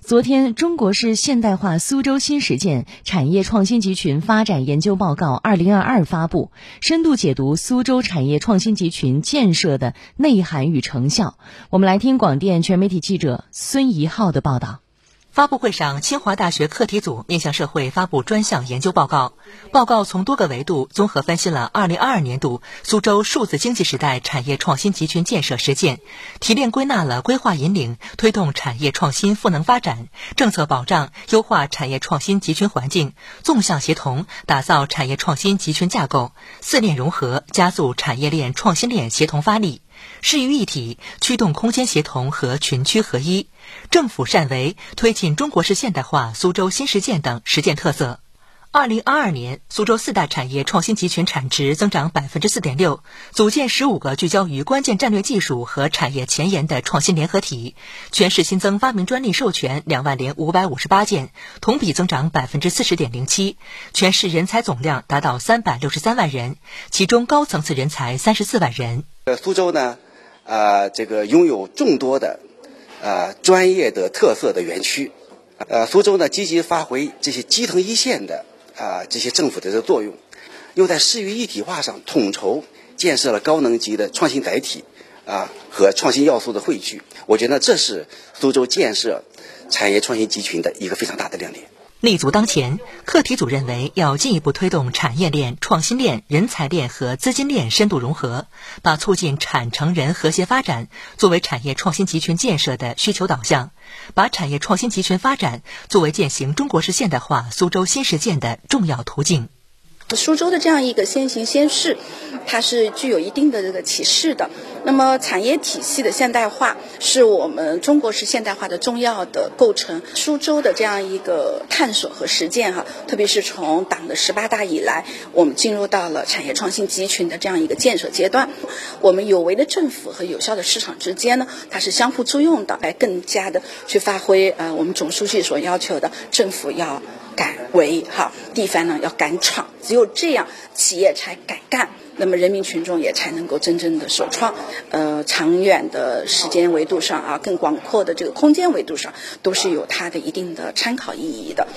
昨天，中国式现代化苏州新实践产业创新集群发展研究报告（二零二二）发布，深度解读苏州产业创新集群建设的内涵与成效。我们来听广电全媒体记者孙怡浩的报道。发布会上，清华大学课题组面向社会发布专项研究报告。报告从多个维度综合分析了2022年度苏州数字经济时代产业创新集群建设实践，提炼归纳了规划引领、推动产业创新赋能发展、政策保障、优化产业创新集群环境、纵向协同、打造产业创新集群架构、四链融合、加速产业链创新链协同发力。市于一体，驱动空间协同和群区合一，政府善为，推进中国式现代化苏州新实践等实践特色。二零二二年，苏州四大产业创新集群产值增长百分之四点六，组建十五个聚焦于关键战略技术和产业前沿的创新联合体。全市新增发明专利授权两万零五百五十八件，同比增长百分之四十点零七。全市人才总量达到三百六十三万人，其中高层次人才三十四万人。呃苏州呢，呃，这个拥有众多的，呃，专业的特色的园区。呃，苏州呢，积极发挥这些基层一线的。啊，这些政府的这个作用，又在市域一体化上统筹建设了高能级的创新载体啊和创新要素的汇聚，我觉得这是苏州建设产业创新集群的一个非常大的亮点。立足当前，课题组认为要进一步推动产业链、创新链、人才链和资金链深度融合，把促进产城人和谐发展作为产业创新集群建设的需求导向，把产业创新集群发展作为践行中国式现代化苏州新实践的重要途径。苏州的这样一个先行先试，它是具有一定的这个启示的。那么产业体系的现代化是我们中国式现代化的重要的构成。苏州的这样一个探索和实践哈，特别是从党的十八大以来，我们进入到了产业创新集群的这样一个建设阶段。我们有为的政府和有效的市场之间呢，它是相互作用的，来更加的去发挥呃我们总书记所要求的政府要。敢为哈，地方呢要敢闯，只有这样，企业才敢干，那么人民群众也才能够真正的首创。呃，长远的时间维度上啊，更广阔的这个空间维度上，都是有它的一定的参考意义的。